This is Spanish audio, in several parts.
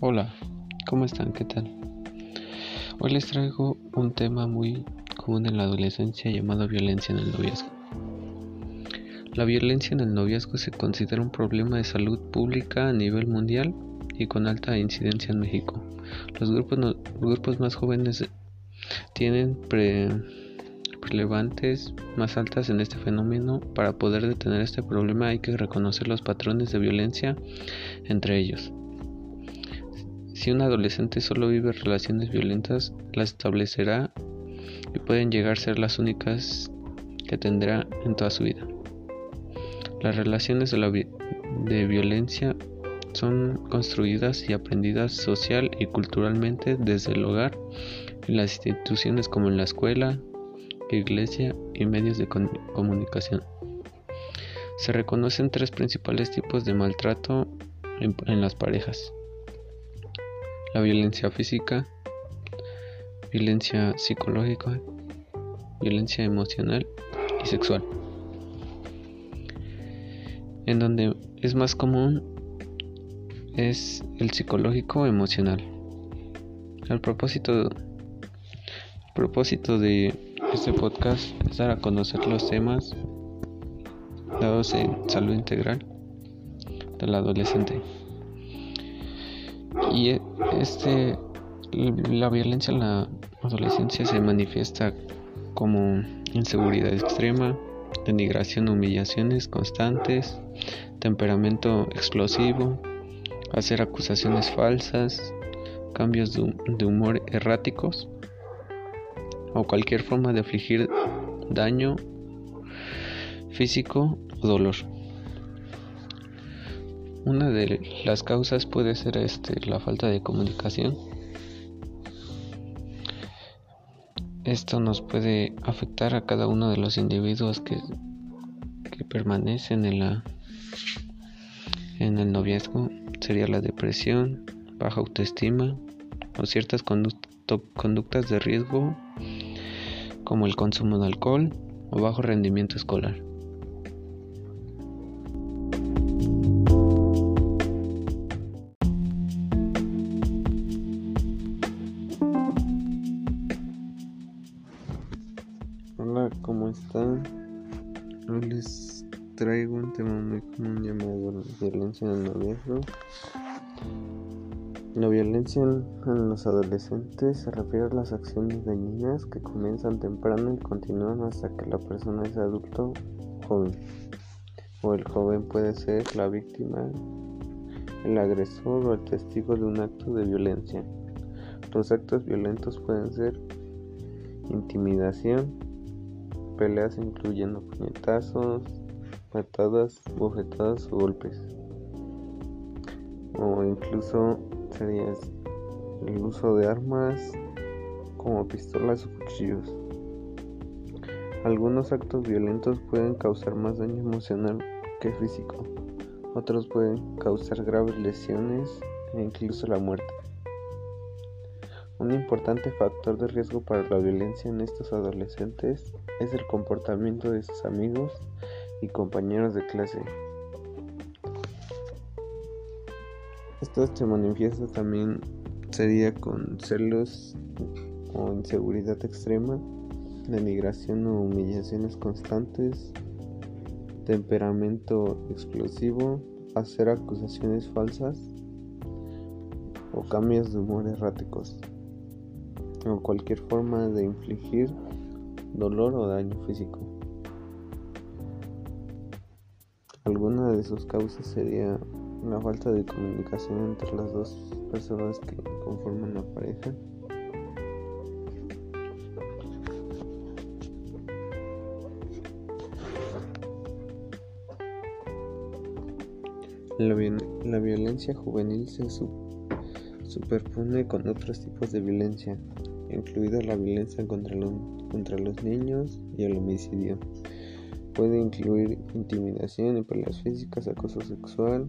Hola, ¿cómo están? ¿Qué tal? Hoy les traigo un tema muy común en la adolescencia llamado violencia en el noviazgo. La violencia en el noviazgo se considera un problema de salud pública a nivel mundial y con alta incidencia en México. Los grupos, más jóvenes tienen pre relevantes más altas en este fenómeno. Para poder detener este problema hay que reconocer los patrones de violencia entre ellos. Si un adolescente solo vive relaciones violentas, las establecerá y pueden llegar a ser las únicas que tendrá en toda su vida. Las relaciones de, violencia son construidas y aprendidas social y culturalmente desde el hogar, en las instituciones como en la escuela, iglesia y medios de comunicación. Se reconocen tres principales tipos de maltrato en las parejas la violencia física, violencia psicológica, violencia emocional y sexual. En donde es más común es el psicológico emocional. El propósito, propósito de este podcast es dar a conocer los temas dados en salud integral del adolescente. Y e, este, la violencia en la adolescencia se manifiesta como inseguridad extrema, denigración, humillaciones constantes, temperamento explosivo, hacer acusaciones falsas, cambios de humor erráticos o cualquier forma de afligir daño físico o dolor. Una de las causas puede ser este, la falta de comunicación. Esto nos puede afectar a cada uno de los individuos que, permanecen en el noviazgo. Sería la depresión, baja autoestima o ciertas conductas de riesgo como el consumo de alcohol o bajo rendimiento escolar. Hoy les traigo un tema muy común llamado violencia en el noviazgo. La violencia en, los adolescentes se refiere a las acciones dañinas que comienzan temprano y continúan hasta que la persona es adulto joven. O el joven puede ser la víctima, el agresor o el testigo de un acto de violencia. Los actos violentos pueden ser intimidación, peleas incluyendo puñetazos, patadas, bofetadas o golpes. O incluso sería el uso de armas como pistolas o cuchillos. Algunos actos violentos pueden causar más daño emocional que físico. Otros pueden causar graves lesiones e incluso la muerte. Un importante factor de riesgo para la violencia en estos adolescentes es el comportamiento de sus amigos y compañeros de clase. Esto se manifiesta también sería con celos o inseguridad extrema, denigración o humillaciones constantes, temperamento explosivo, hacer acusaciones falsas o cambios de humor erráticos o cualquier forma de infligir dolor o daño físico. Alguna de sus causas sería la falta de comunicación entre las dos personas que conforman la pareja. La, la violencia juvenil se superpone con otros tipos de violencia, incluida la violencia contra los, contra los niños y el homicidio. Puede incluir intimidación y peleas físicas, acoso sexual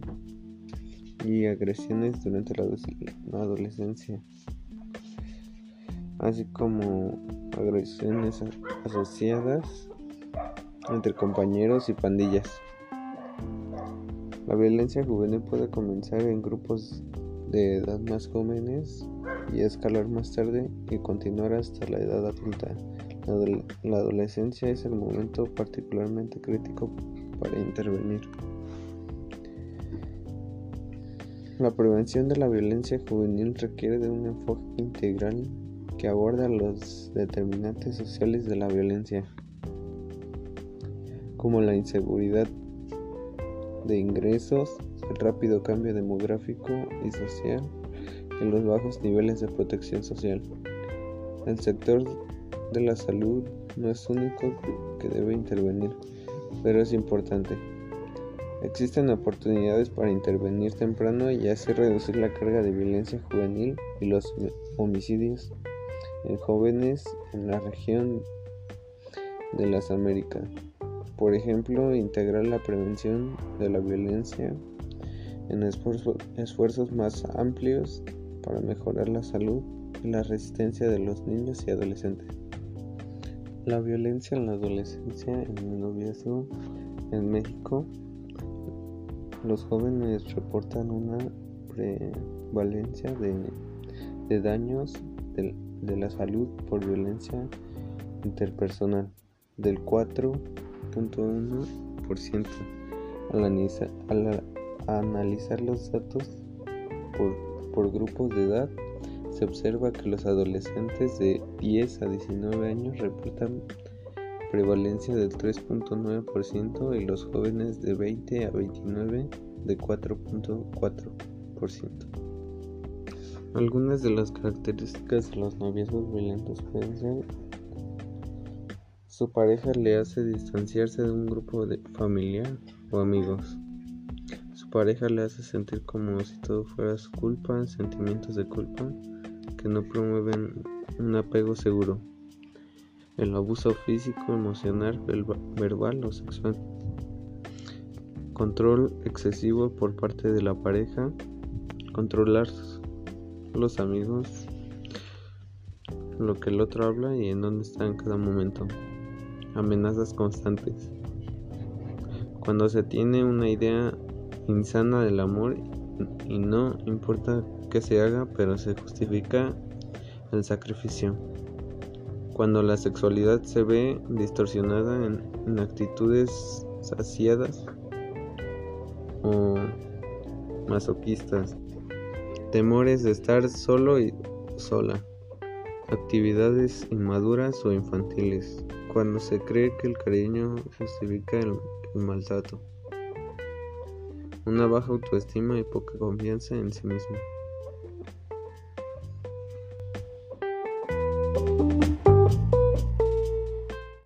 y agresiones durante la adolescencia, así como agresiones asociadas entre compañeros y pandillas. La violencia juvenil puede comenzar en grupos de edad más jóvenes y escalar más tarde y continuar hasta la edad adulta. La, adolescencia es el momento particularmente crítico para intervenir. La prevención de la violencia juvenil requiere de un enfoque integral que aborda los determinantes sociales de la violencia, como la inseguridad de ingresos, el rápido cambio demográfico y social y los bajos niveles de protección social. El sector de la salud no es único que debe intervenir, pero es importante. Existen oportunidades para intervenir temprano y así reducir la carga de violencia juvenil y los homicidios en jóvenes en la región de las Américas. Por ejemplo, integrar la prevención de la violencia en esfuerzos más amplios para mejorar la salud y la resistencia de los niños y adolescentes. La violencia en la adolescencia en el noviazgo en México los jóvenes reportan una prevalencia de, daños de, la salud por violencia interpersonal del 4.1%. Al, al, analizar los datos por, por grupos de edad, se observa que los adolescentes de 10 a 19 años reportan prevalencia del 3.9% y los jóvenes de 20 a 29 de 4.4%. Algunas de las características de los noviazgos violentos pueden ser su pareja le hace distanciarse de un grupo de familiar o amigos. Pareja le hace sentir como si todo fuera su culpa, sentimientos de culpa que no promueven un apego seguro el abuso físico, emocional, verbal o sexual. Control excesivo por parte de la pareja. Controlar los amigos, lo que el otro habla y en dónde está en cada momento. Amenazas constantes. Cuando se tiene una idea insana del amor y no importa que se haga, pero se justifica el sacrificio. Cuando la sexualidad se ve distorsionada en, actitudes saciadas o masoquistas, temores de estar solo y sola, actividades inmaduras o infantiles, cuando se cree que el cariño justifica el maltrato, una baja autoestima y poca confianza en sí mismo.